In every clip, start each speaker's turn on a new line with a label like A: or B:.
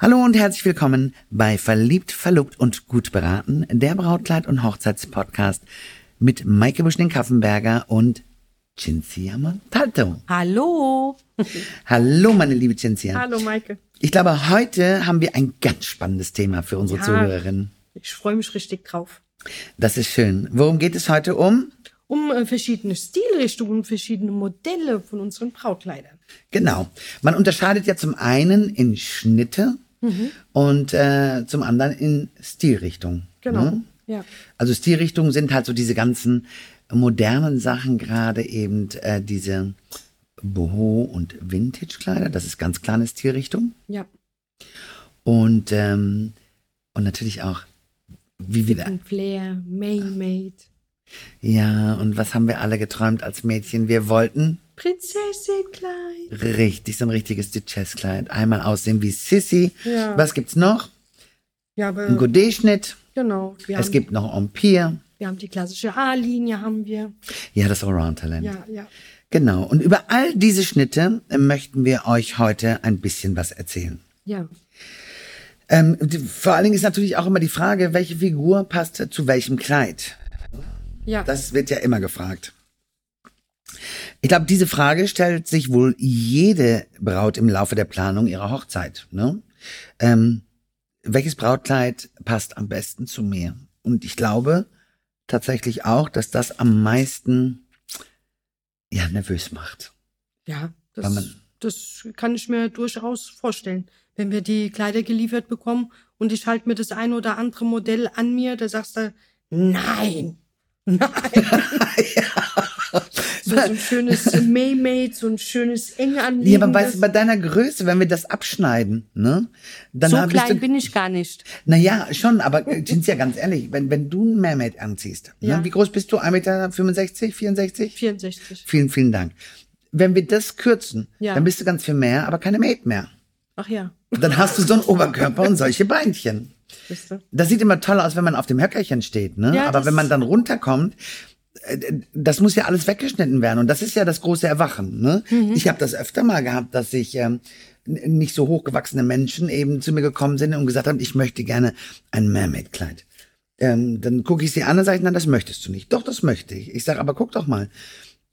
A: Hallo und herzlich willkommen bei Verliebt, Verlobt und Gut beraten, der Brautkleid- und Hochzeitspodcast mit Maike Buschning-Kaffenberger und Cinzia Montalto.
B: Hallo.
A: Hallo, meine liebe Cinzia.
B: Hallo, Maike.
A: Ich glaube, heute haben wir ein ganz spannendes Thema für unsere
B: Ja.
A: Zuhörerinnen.
B: Ich freue mich richtig drauf.
A: Das ist schön. Worum geht es heute um?
B: Um äh, verschiedene Stilrichtungen, verschiedene Modelle von unseren Brautkleidern.
A: Genau. Man unterscheidet ja zum einen in Schnitte und äh, zum anderen in Stilrichtung.
B: Genau.
A: Ne?
B: Ja.
A: Also Stilrichtungen sind halt so diese ganzen modernen Sachen, gerade eben äh, diese Boho- und Vintage-Kleider. Das ist ganz klar eine Stilrichtung.
B: Ja.
A: Und, ähm, und natürlich auch, wie wieder.
B: Flair, Maymade,
A: Ja, und was haben wir alle geträumt als Mädchen? Wir wollten
B: Prinzessin-Kleid.
A: richtig, so ein richtiges Duchess-Kleid. Einmal aussehen wie Sissy.
B: Ja.
A: Was gibt's noch?
B: Ja, aber
A: Ein Godet-Schnitt.
B: genau.
A: Es
B: haben,
A: gibt noch Empire.
B: wir haben die klassische A-Linie, haben wir.
A: Ja, das Allround-Talent.
B: Ja, ja.
A: Genau. Und über all diese Schnitte möchten wir euch heute ein bisschen was erzählen.
B: Ja.
A: Ähm, vor allen Dingen ist natürlich auch immer die Frage, welche Figur passt zu welchem Kleid.
B: Ja.
A: Das wird ja immer gefragt. Ich glaube, diese Frage stellt sich wohl jede Braut im Laufe der Planung ihrer Hochzeit. Ne? Ähm, welches Brautkleid passt am besten zu mir? Und ich glaube tatsächlich auch, dass das am meisten ja nervös macht.
B: ja. Das,
A: man-
B: das kann ich mir durchaus vorstellen. Wenn wir die Kleider geliefert bekommen und ich halte mir das ein oder andere Modell an mir, da sagst du, nein. Nein. So, so ein schönes Maymade, so ein schönes eng anliegendes.
A: Ja, aber weißt du, bei deiner Größe, wenn wir das abschneiden, ne? Dann
B: so klein
A: du,
B: bin ich gar nicht.
A: Naja, schon, aber äh, Cinzia, ganz ehrlich, wenn, wenn du ein Mermaid anziehst,
B: Ja.
A: ne, wie groß bist du? 1,65 Meter, 64?
B: 64.
A: Vielen, vielen Dank. Wenn wir das kürzen,
B: Ja.
A: dann bist du ganz viel mehr, aber keine Maid mehr.
B: Ach ja,
A: Dann hast du so einen Oberkörper und solche Beinchen. Das sieht immer toll aus, wenn man auf dem Höckerchen steht, ne?
B: Ja,
A: aber wenn man dann runterkommt, das muss ja alles weggeschnitten werden und das ist ja das große Erwachen. Ne?
B: Mhm.
A: Ich habe das öfter mal gehabt, dass ich ähm, nicht so hochgewachsene Menschen eben zu mir gekommen sind und gesagt haben, ich möchte gerne ein Mermaid-Kleid. Ähm, dann gucke ich sie an und sage, nein, das möchtest du nicht. Doch, das möchte ich. Ich sage, aber guck doch mal,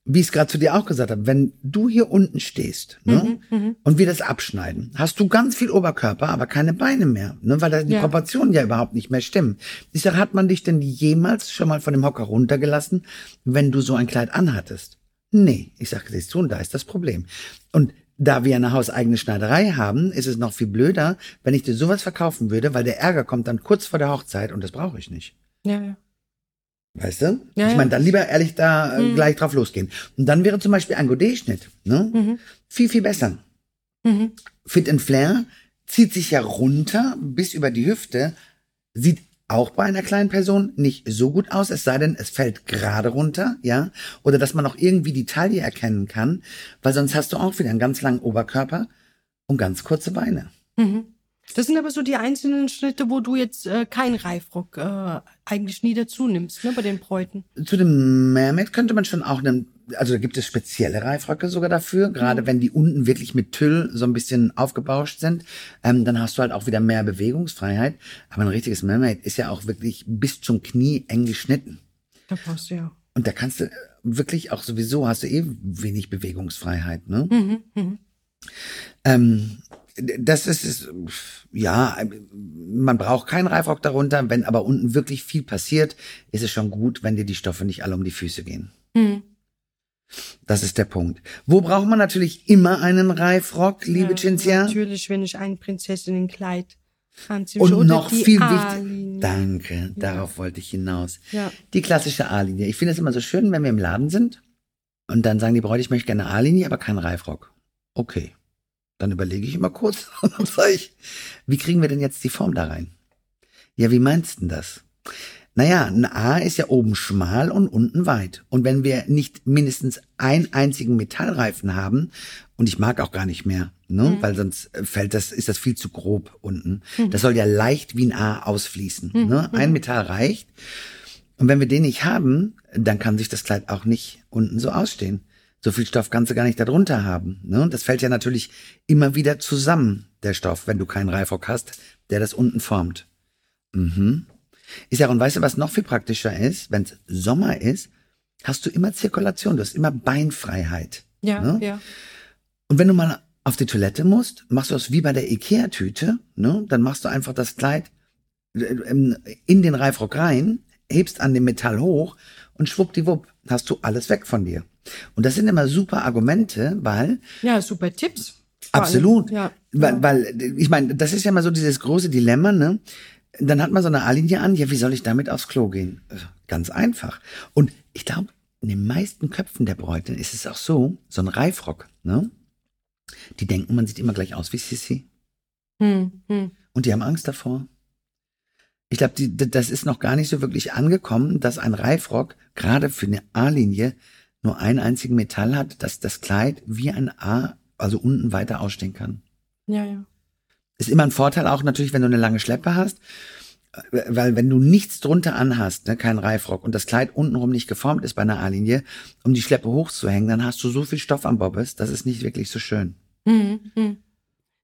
A: wie ich es gerade zu dir auch gesagt habe, wenn du hier unten stehst ne,
B: Mhm,
A: und wir das abschneiden, hast du ganz viel Oberkörper, aber keine Beine mehr, ne, weil da die
B: Ja.
A: Proportionen ja überhaupt nicht mehr stimmen. Ich sage, hat man dich denn jemals schon mal von dem Hocker runtergelassen, wenn du so ein Kleid anhattest? Nee, ich sage, siehst du, und da ist das Problem. Und da wir eine hauseigene Schneiderei haben, ist es noch viel blöder, wenn ich dir sowas verkaufen würde, weil der Ärger kommt dann kurz vor der Hochzeit und das brauche ich nicht.
B: Ja, ja.
A: Weißt du?
B: Ja,
A: ich.
B: Mhm.
A: meine, dann lieber ehrlich da äh, gleich drauf losgehen. Und dann wäre zum Beispiel ein Godet-Schnitt ne? viel, viel besser.
B: Mhm.
A: Fit and Flair zieht sich ja runter bis über die Hüfte, sieht auch bei einer kleinen Person nicht so gut aus, es sei denn, es fällt gerade runter, ja, oder dass man auch irgendwie die Taille erkennen kann, weil sonst hast du auch wieder einen ganz langen Oberkörper und ganz kurze Beine.
B: Das sind aber so die einzelnen Schnitte, wo du jetzt äh, keinen Reifrock äh, eigentlich nie dazu nimmst, ne, bei den Bräuten.
A: Zu dem Mermaid könnte man schon auch einen, also da gibt es spezielle Reifröcke sogar dafür, gerade wenn die unten wirklich mit Tüll so ein bisschen aufgebauscht sind, ähm, dann hast du halt auch wieder mehr Bewegungsfreiheit. Aber ein richtiges Mermaid ist ja auch wirklich bis zum Knie eng geschnitten.
B: Da brauchst du ja.
A: Und da kannst du wirklich auch sowieso, hast du eh wenig Bewegungsfreiheit, ne?
B: Mhm,
A: Ähm, das ist, ja, man braucht keinen Reifrock darunter, wenn aber unten wirklich viel passiert, ist es schon gut, wenn dir die Stoffe nicht alle um die Füße gehen.
B: Mhm.
A: Das ist der Punkt. Wo braucht man natürlich immer einen Reifrock, liebe
B: Ja,
A: Cinzia?
B: Natürlich, wenn ich ein Prinzessinnenkleid anziehe.
A: Und noch viel wichtiger. Danke, darauf wollte ich hinaus.
B: Ja.
A: Die klassische A-Linie. Ich finde es immer so schön, wenn wir im Laden sind und dann sagen die Bräute, ich möchte gerne A-Linie, aber keinen Reifrock. Okay. Dann überlege ich immer kurz und dann sage ich, wie kriegen wir denn jetzt die Form da rein? Ja, wie meinst du denn das? Naja, ein A ist ja oben schmal und unten weit. Und wenn wir nicht mindestens einen einzigen Metallreifen haben, und ich mag auch gar nicht mehr, ne, weil sonst fällt das, ist das viel zu grob unten. Das soll ja leicht wie ein A ausfließen. Ne? Ein Metall reicht. Und wenn wir den nicht haben, dann kann sich das Kleid auch nicht unten so ausstehen. So viel Stoff kannst du gar nicht darunter haben. Ne? Das fällt ja natürlich immer wieder zusammen, der Stoff, wenn du keinen Reifrock hast, der das unten formt. Mhm. Ist ja, und weißt du, was noch viel praktischer ist? Wenn es Sommer ist, hast du immer Zirkulation, du hast immer Beinfreiheit.
B: Ja,
A: ne?
B: ja.
A: Und wenn du mal auf die Toilette musst, machst du das wie bei der Ikea-Tüte, ne? Dann machst du einfach das Kleid äh, ähm, in den Reifrock rein, hebst an dem Metall hoch und schwuppdiwupp hast du alles weg von dir. Und das sind immer super Argumente, weil
B: Ja, super Tipps.
A: Absolut.
B: Ja.
A: Weil, weil, ich meine, das ist ja mal so dieses große Dilemma, ne? Dann hat man so eine A-Linie an, ja, wie soll ich damit aufs Klo gehen? Äh, Ganz einfach. Und ich glaube, in den meisten Köpfen der Bräute ist es auch so, so ein Reifrock, ne? Die denken, man sieht immer gleich aus wie Sissi.
B: Hm, hm.
A: Und die haben Angst davor. Ich glaube, das ist noch gar nicht so wirklich angekommen, dass ein Reifrock gerade für eine A-Linie nur einen einzigen Metall hat, dass das Kleid wie ein A, also unten weiter ausstehen kann.
B: Ja, ja.
A: Ist immer ein Vorteil auch natürlich, wenn du eine lange Schleppe hast, äh, weil wenn du nichts drunter anhast, ne, kein Reifrock und das Kleid untenrum nicht geformt ist bei einer A-Linie, um die Schleppe hochzuhängen, dann hast du so viel Stoff am Bobbes, das ist nicht wirklich so schön.
B: Hm, hm.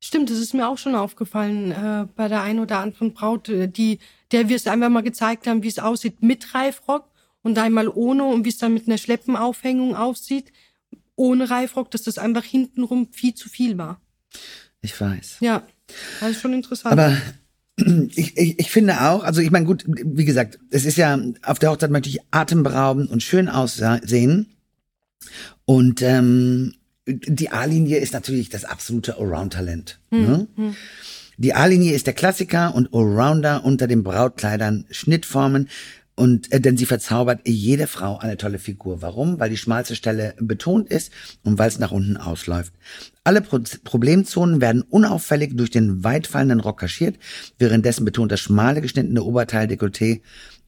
B: Stimmt, das ist mir auch schon aufgefallen äh, bei der einen oder anderen Braut, äh, die, der wir es einfach mal gezeigt haben, wie es aussieht mit Reifrock und einmal ohne und wie es dann mit einer Schleppenaufhängung aussieht, ohne Reifrock, dass das einfach hintenrum viel zu viel war.
A: Ich weiß.
B: Ja, das ist schon interessant.
A: Aber ich, ich, ich finde auch, also ich meine, gut, wie gesagt, es ist ja, auf der Hochzeit möchte ich atemberaubend und schön aussehen. Und ähm, die A-Linie ist natürlich das absolute Allround-Talent. Ne? Die A-Linie ist der Klassiker und Allrounder unter den Brautkleidern, Schnittformen. Und äh, denn sie verzaubert jede Frau eine tolle Figur. Warum? Weil die schmalste Stelle betont ist und weil es nach unten ausläuft. Alle Pro Problemzonen werden unauffällig durch den weitfallenden Rock kaschiert, währenddessen betont das schmale geschnittene Oberteil Dekolleté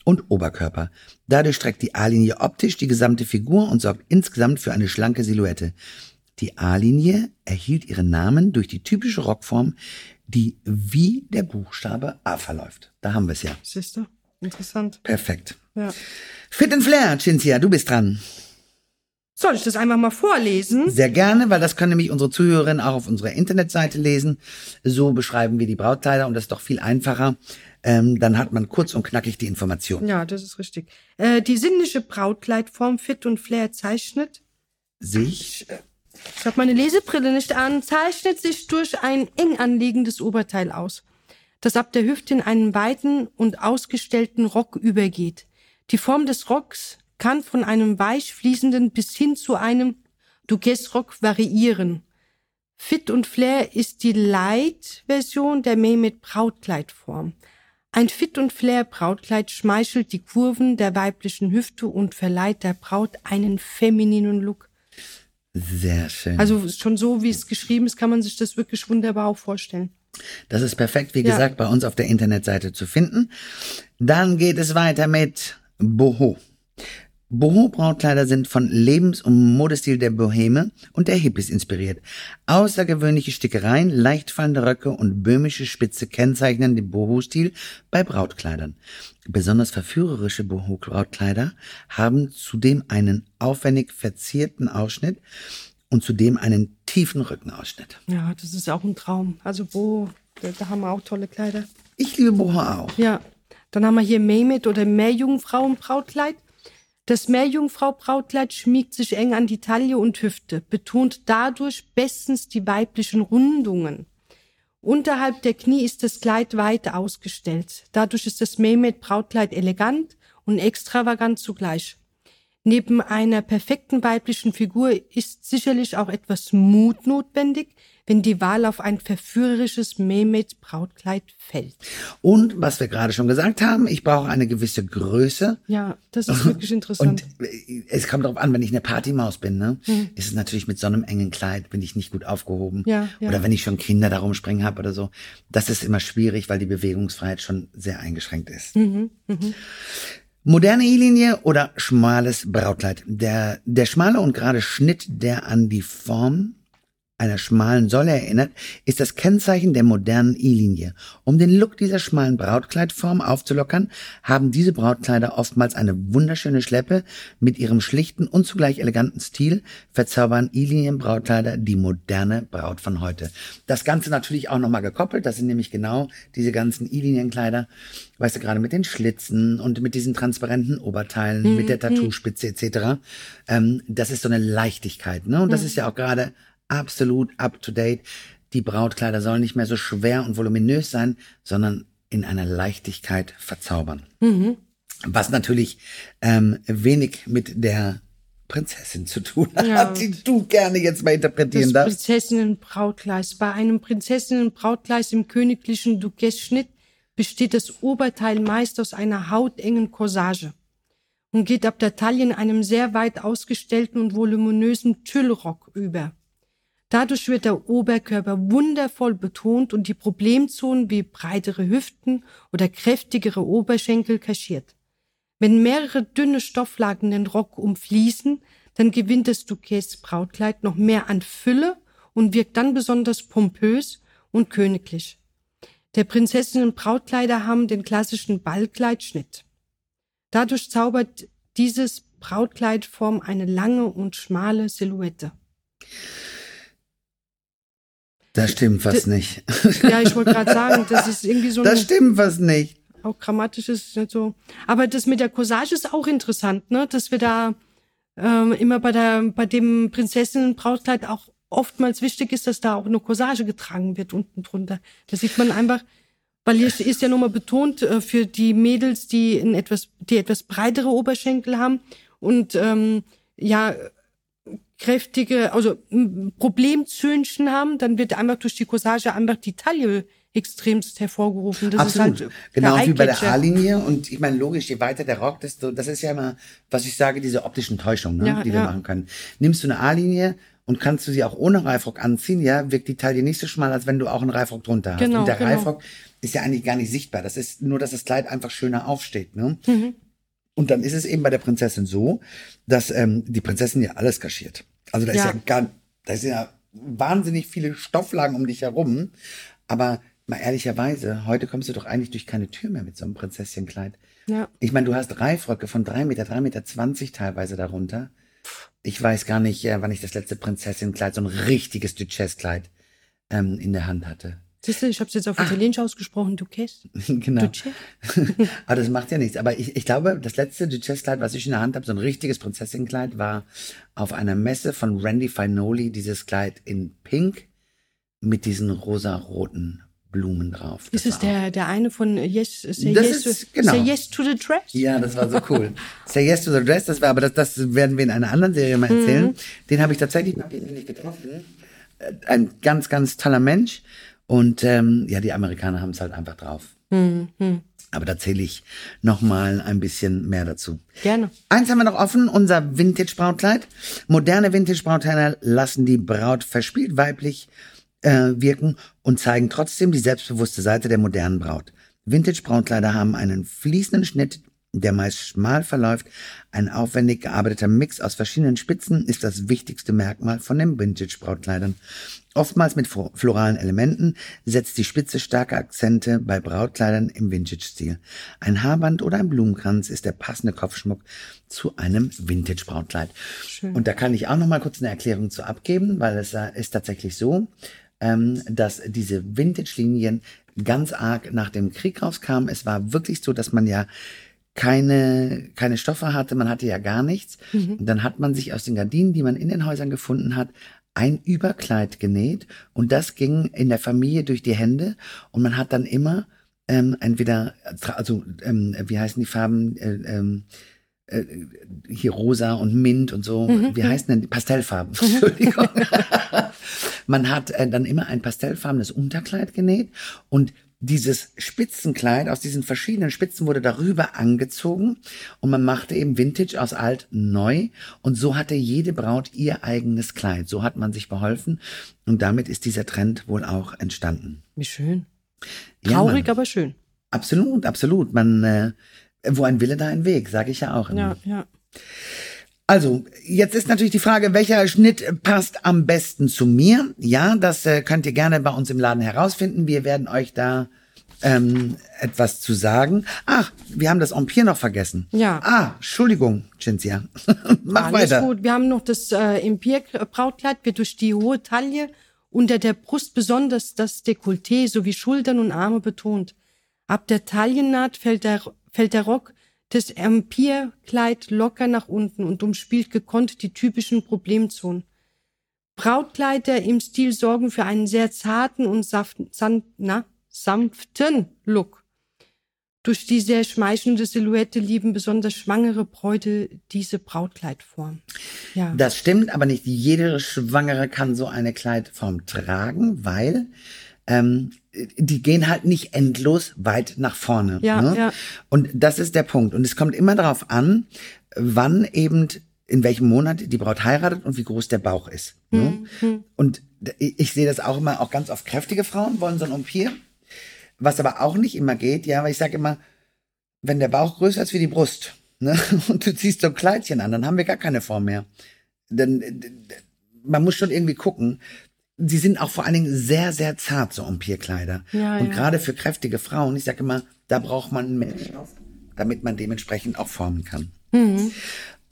A: und Oberkörper. Dadurch streckt die A-Linie optisch die gesamte Figur und sorgt insgesamt für eine schlanke Silhouette. Die A-Linie erhielt ihren Namen durch die typische Rockform, die wie der Buchstabe A verläuft. Da haben wir es ja.
B: Siehst du? Interessant.
A: Perfekt.
B: Ja.
A: Fit and Flair, Cinzia, du bist dran.
B: Soll ich das einfach mal vorlesen?
A: Sehr gerne, weil das können nämlich unsere Zuhörerinnen auch auf unserer Internetseite lesen. So beschreiben wir die Brautkleider und das ist doch viel einfacher. Ähm, dann hat man kurz und knackig die Information.
B: Ja, das ist richtig. Äh, die sinnliche Brautkleidform Fit und Flair zeichnet
A: Sich
B: Ich habe meine Lesebrille nicht an, zeichnet sich durch ein eng anliegendes Oberteil aus, das ab der Hüfte in einen weiten und ausgestellten Rock übergeht. Die Form des Rocks kann von einem weich fließenden bis hin zu einem Duquesne-Rock variieren. Fit und Flair ist die Light-Version der Mehmet Brautkleidform. Ein Fit und Flair Brautkleid schmeichelt die Kurven der weiblichen Hüfte und verleiht der Braut einen femininen Look.
A: sehr schön.
B: Also schon so, wie es geschrieben ist, kann man sich das wirklich wunderbar auch vorstellen.
A: Das ist perfekt, wie
B: Ja.
A: gesagt, bei uns auf der Internetseite zu finden. Dann geht es weiter mit Boho. Boho-Brautkleider sind von Lebens- und Modestil der Boheme und der Hippies inspiriert. Außergewöhnliche Stickereien, leicht fallende Röcke und böhmische Spitze kennzeichnen den Boho-Stil bei Brautkleidern. Besonders verführerische Boho-Brautkleider haben zudem einen aufwendig verzierten Ausschnitt und zudem einen tiefen Rückenausschnitt.
B: Ja, das ist auch ein Traum. Also Bo, da, da haben wir auch tolle Kleider.
A: Ich liebe Boho auch.
B: Ja, dann haben wir hier Mehmet oder Meerjungfrauenbrautkleid. Das Meerjungfrau-Brautkleid schmiegt sich eng an die Taille und Hüfte, betont dadurch bestens die weiblichen Rundungen. Unterhalb der Knie ist das Kleid weit ausgestellt. Dadurch ist das Mehmet-Brautkleid elegant und extravagant zugleich. Neben einer perfekten weiblichen Figur ist sicherlich auch etwas Mut notwendig, wenn die Wahl auf ein verführerisches Mehmet-Brautkleid fällt.
A: Und was wir gerade schon gesagt haben, ich brauche eine gewisse Größe.
B: Ja, das ist wirklich interessant.
A: Und äh, es kommt darauf an, wenn ich eine Partymaus bin, ne, ist es natürlich mit so einem engen Kleid bin ich nicht gut aufgehoben.
B: Ja, ja.
A: Oder wenn ich schon Kinder da rumspringen habe oder so, das ist immer schwierig, weil die Bewegungsfreiheit schon sehr eingeschränkt ist.
B: Mhm,
A: Moderne E-Linie oder schmales Brautkleid. Der, der schmale und gerade Schnitt, der an die Form einer schmalen Säule erinnert, ist das Kennzeichen der modernen E-Linie. Um den Look dieser schmalen Brautkleidform aufzulockern, haben diese Brautkleider oftmals eine wunderschöne Schleppe. Mit ihrem schlichten und zugleich eleganten Stil verzaubern E-Linien-Brautkleider die moderne Braut von heute. Das Ganze natürlich auch nochmal gekoppelt, das sind nämlich genau diese ganzen E-Linien-Kleider, weißt du, gerade mit den Schlitzen und mit diesen transparenten Oberteilen, mhm. mit der Tattoospitze etc. Ähm, das ist so eine Leichtigkeit, ne? Und das ist ja auch gerade absolut up to date. Die Brautkleider sollen nicht mehr so schwer und voluminös sein, sondern in einer Leichtigkeit verzaubern. Mhm. Was natürlich ähm, wenig mit der Prinzessin zu tun hat, ja. die du gerne jetzt mal interpretieren das
B: darfst. Prinzessinnenbrautkleid. Bei einem Prinzessinnenbrautkleid im königlichen Duquesne-Schnitt besteht das Oberteil meist aus einer hautengen Corsage und geht ab der Taille in einem sehr weit ausgestellten und voluminösen Tüllrock über. Dadurch wird der Oberkörper wundervoll betont und die Problemzonen wie breitere Hüften oder kräftigere Oberschenkel kaschiert. Wenn mehrere dünne Stofflagen den Rock umfließen, dann gewinnt das Duquets Brautkleid noch mehr an Fülle und wirkt dann besonders pompös und königlich. Der Prinzessinnen Brautkleider haben den klassischen Ballkleidschnitt. Dadurch zaubert dieses Brautkleidform eine lange und schmale Silhouette.
A: Das stimmt was nicht.
B: Ja, ich wollte gerade sagen, das ist irgendwie so.
A: Das stimmt was nicht.
B: Auch grammatisch ist es nicht so. Aber das mit der Corsage ist auch interessant, ne? Dass wir da ähm, immer bei der bei dem Prinzessinnenbrautkleid auch oftmals wichtig ist, dass da auch eine Corsage getragen wird unten drunter. Da sieht man einfach, weil hier ist ja nochmal betont äh, für die Mädels, die in etwas, die etwas breitere Oberschenkel haben und ähm, ja kräftige, also Problemzöhnchen haben, dann wird einfach durch die Corsage einfach die Taille extremst hervorgerufen. Das
A: Absolut.
B: ist halt
A: genau wie bei der A-Linie. Und ich meine, logisch, je weiter der Rock, desto, das ist ja immer, was ich sage, diese optischen Täuschungen, ne, ja, die wir ja. machen können. Nimmst du eine A-Linie und kannst du sie auch ohne Reifrock anziehen, ja, wirkt die Taille nicht so schmal, als wenn du auch einen Reifrock drunter hast. Genau, und der genau. Reifrock ist ja eigentlich gar nicht sichtbar. Das ist nur, dass das Kleid einfach schöner aufsteht. Ne? Mhm. Und dann ist es eben bei der Prinzessin so, dass ähm, die Prinzessin ja alles kaschiert. Also da ja. ist ja gar, da ist ja wahnsinnig viele Stofflagen um dich herum. Aber mal ehrlicherweise, heute kommst du doch eigentlich durch keine Tür mehr mit so einem Prinzesschenkleid. Ja. Ich meine, du hast Reifröcke von drei Meter, drei Meter zwanzig teilweise darunter. Ich weiß gar nicht, äh, wann ich das letzte Prinzesschenkleid, so ein richtiges Duchesskleid ähm, in der Hand hatte.
B: Siehst du, ich habe es jetzt auf ah. Italienisch ausgesprochen, Duchess.
A: genau. Duce? aber das macht ja nichts. Aber ich, ich glaube, das letzte Duchess-Kleid, was ich in der Hand habe, so ein richtiges Prinzessinnenkleid, war auf einer Messe von Randy Finoli, dieses Kleid in Pink mit diesen rosa-roten Blumen drauf.
B: Das ist es der, der eine von Yes,
A: say yes,
B: ist, genau. say yes to the Dress?
A: Ja, das war so cool. say Yes to the Dress, das war, aber das, das werden wir in einer anderen Serie mal erzählen. Mhm. Den habe ich tatsächlich mal persönlich getroffen. Äh, ein ganz, ganz toller Mensch. Und ähm, ja, die Amerikaner haben es halt einfach drauf. Mhm. Aber da zähle ich noch mal ein bisschen mehr dazu.
B: Gerne.
A: Eins haben wir noch offen, unser Vintage-Brautkleid. Moderne Vintage-Brautkleider lassen die Braut verspielt weiblich äh, wirken und zeigen trotzdem die selbstbewusste Seite der modernen Braut. Vintage-Brautkleider haben einen fließenden Schnitt, der meist schmal verläuft. Ein aufwendig gearbeiteter Mix aus verschiedenen Spitzen ist das wichtigste Merkmal von den Vintage-Brautkleidern. Oftmals mit floralen Elementen setzt die Spitze starke Akzente bei Brautkleidern im Vintage-Stil. Ein Haarband oder ein Blumenkranz ist der passende Kopfschmuck zu einem Vintage-Brautkleid. Und da kann ich auch noch mal kurz eine Erklärung zu abgeben, weil es äh, ist tatsächlich so, ähm, dass diese Vintage-Linien ganz arg nach dem Krieg rauskamen. Es war wirklich so, dass man ja keine, keine Stoffe hatte, man hatte ja gar nichts. Mhm. Und dann hat man sich aus den Gardinen, die man in den Häusern gefunden hat, ein Überkleid genäht und das ging in der Familie durch die Hände und man hat dann immer ähm, entweder, also ähm, wie heißen die Farben, äh, ähm, äh, hier rosa und mint und so, mhm. wie heißen denn die Pastellfarben? Mhm. Entschuldigung. man hat äh, dann immer ein pastellfarbenes Unterkleid genäht und dieses Spitzenkleid aus diesen verschiedenen Spitzen wurde darüber angezogen und man machte eben Vintage aus alt neu und so hatte jede Braut ihr eigenes Kleid. So hat man sich beholfen und damit ist dieser Trend wohl auch entstanden.
B: Wie schön. Traurig, ja, aber schön.
A: Absolut, absolut. Man, äh, wo ein Wille, da ein Weg, sage ich ja auch.
B: Immer. Ja, ja.
A: Also, jetzt ist natürlich die Frage, welcher Schnitt passt am besten zu mir? Ja, das äh, könnt ihr gerne bei uns im Laden herausfinden. Wir werden euch da ähm, etwas zu sagen. Ach, wir haben das Empire noch vergessen.
B: Ja.
A: Ah, Entschuldigung, Cinzia. Mach
B: Alles
A: weiter.
B: gut. Wir haben noch das äh, Empire-Brautkleid, wird durch die hohe Taille unter der Brust besonders das Dekolleté sowie Schultern und Arme betont. Ab der Taillennaht fällt der, fällt der Rock des Empire-Kleid locker nach unten und umspielt gekonnt die typischen Problemzonen. Brautkleider im Stil sorgen für einen sehr zarten und saft, san, na, sanften Look. Durch die sehr schmeichelnde Silhouette lieben besonders schwangere Bräute diese Brautkleidform. Ja.
A: Das stimmt, aber nicht jede Schwangere kann so eine Kleidform tragen, weil ähm, die gehen halt nicht endlos weit nach vorne.
B: Ja,
A: ne?
B: ja.
A: Und das ist der Punkt. Und es kommt immer darauf an, wann eben in welchem Monat die Braut heiratet und wie groß der Bauch ist. Ne?
B: Mhm.
A: Und ich sehe das auch immer, auch ganz oft kräftige Frauen wollen so ein Empire. Was aber auch nicht immer geht, ja, weil ich sage immer, wenn der Bauch größer ist wie die Brust, ne, und du ziehst so ein Kleidchen an, dann haben wir gar keine Form mehr. Dann, äh, d- d- man muss schon irgendwie gucken. Sie sind auch vor allen Dingen sehr, sehr zart, so Empire-Kleider.
B: Ja,
A: und
B: ja.
A: gerade für kräftige Frauen, ich sage immer, da braucht man einen Milchstoff, damit man dementsprechend auch formen kann.
B: Mhm.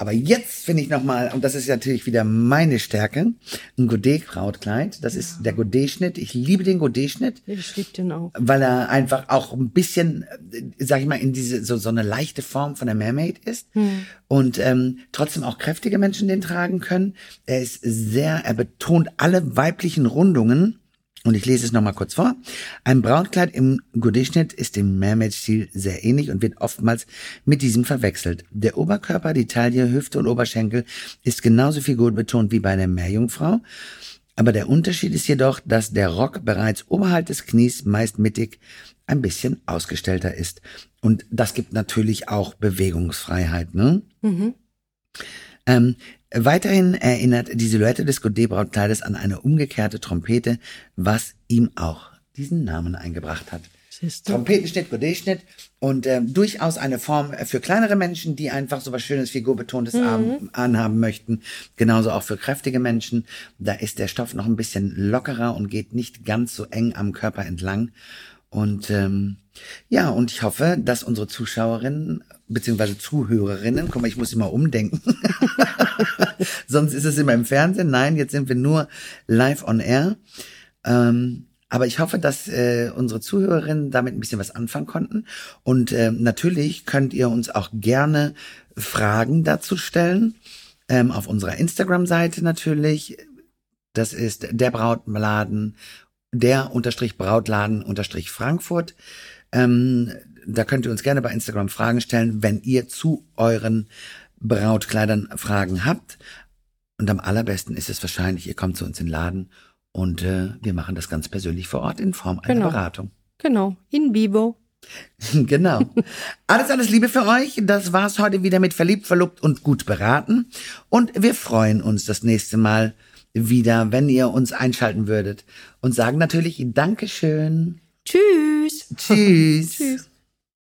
A: Aber jetzt finde ich nochmal, und das ist natürlich wieder meine Stärke, ein Godet-Brautkleid. Das ist der Godet-Schnitt. Ich liebe den Godet-Schnitt
B: Ich liebe den auch.
A: weil er einfach auch ein bisschen, äh, sag ich mal, in diese so so eine leichte Form von der Mermaid ist und ähm, trotzdem auch kräftige Menschen den tragen können. Er ist sehr, er betont alle weiblichen Rundungen. Und ich lese es nochmal kurz vor. Ein Brautkleid im Godet-Schnitt ist dem Mermaid-Stil sehr ähnlich und wird oftmals mit diesem verwechselt. Der Oberkörper, die Taille, Hüfte und Oberschenkel ist genauso figurbetont wie bei der Meerjungfrau. Aber der Unterschied ist jedoch, dass der Rock bereits oberhalb des Knies meist mittig ein bisschen ausgestellter ist. Und das gibt natürlich auch Bewegungsfreiheit, ne? Ähm, weiterhin erinnert die Silhouette des Godet-Brautkleides an eine umgekehrte Trompete, was ihm auch diesen Namen eingebracht hat. Trompetenschnitt, Godet-Schnitt und ähm, durchaus eine Form für kleinere Menschen, die einfach so was Schönes, figurbetontes an- anhaben möchten. Genauso auch für kräftige Menschen. Da ist der Stoff noch ein bisschen lockerer und geht nicht ganz so eng am Körper entlang. Und ähm, ja, und ich hoffe, dass unsere Zuschauerinnen beziehungsweise Zuhörerinnen, guck mal, ich muss immer umdenken. Sonst ist es immer im Fernsehen. Nein, jetzt sind wir nur live on air. Ähm, aber ich hoffe, dass äh, unsere Zuhörerinnen damit ein bisschen was anfangen konnten. Und ähm, natürlich könnt ihr uns auch gerne Fragen dazu stellen. Ähm, auf unserer Instagram-Seite natürlich. Das ist der Brautladen, der unterstrich Brautladen unterstrich Frankfurt. Ähm, da könnt ihr uns gerne bei Instagram Fragen stellen, wenn ihr zu euren Brautkleidern Fragen habt. Und am allerbesten ist es wahrscheinlich, ihr kommt zu uns in den Laden und äh, wir machen das ganz persönlich vor Ort in Form einer
B: Genau.
A: Beratung.
B: Genau, in vivo.
A: genau. Alles, alles Liebe für euch. Das war's heute wieder mit Verliebt, Verlobt und gut beraten. Und wir freuen uns das nächste Mal wieder, wenn ihr uns einschalten würdet. Und sagen natürlich Dankeschön.
B: Tschüss.
A: Tschüss.
B: Tschüss.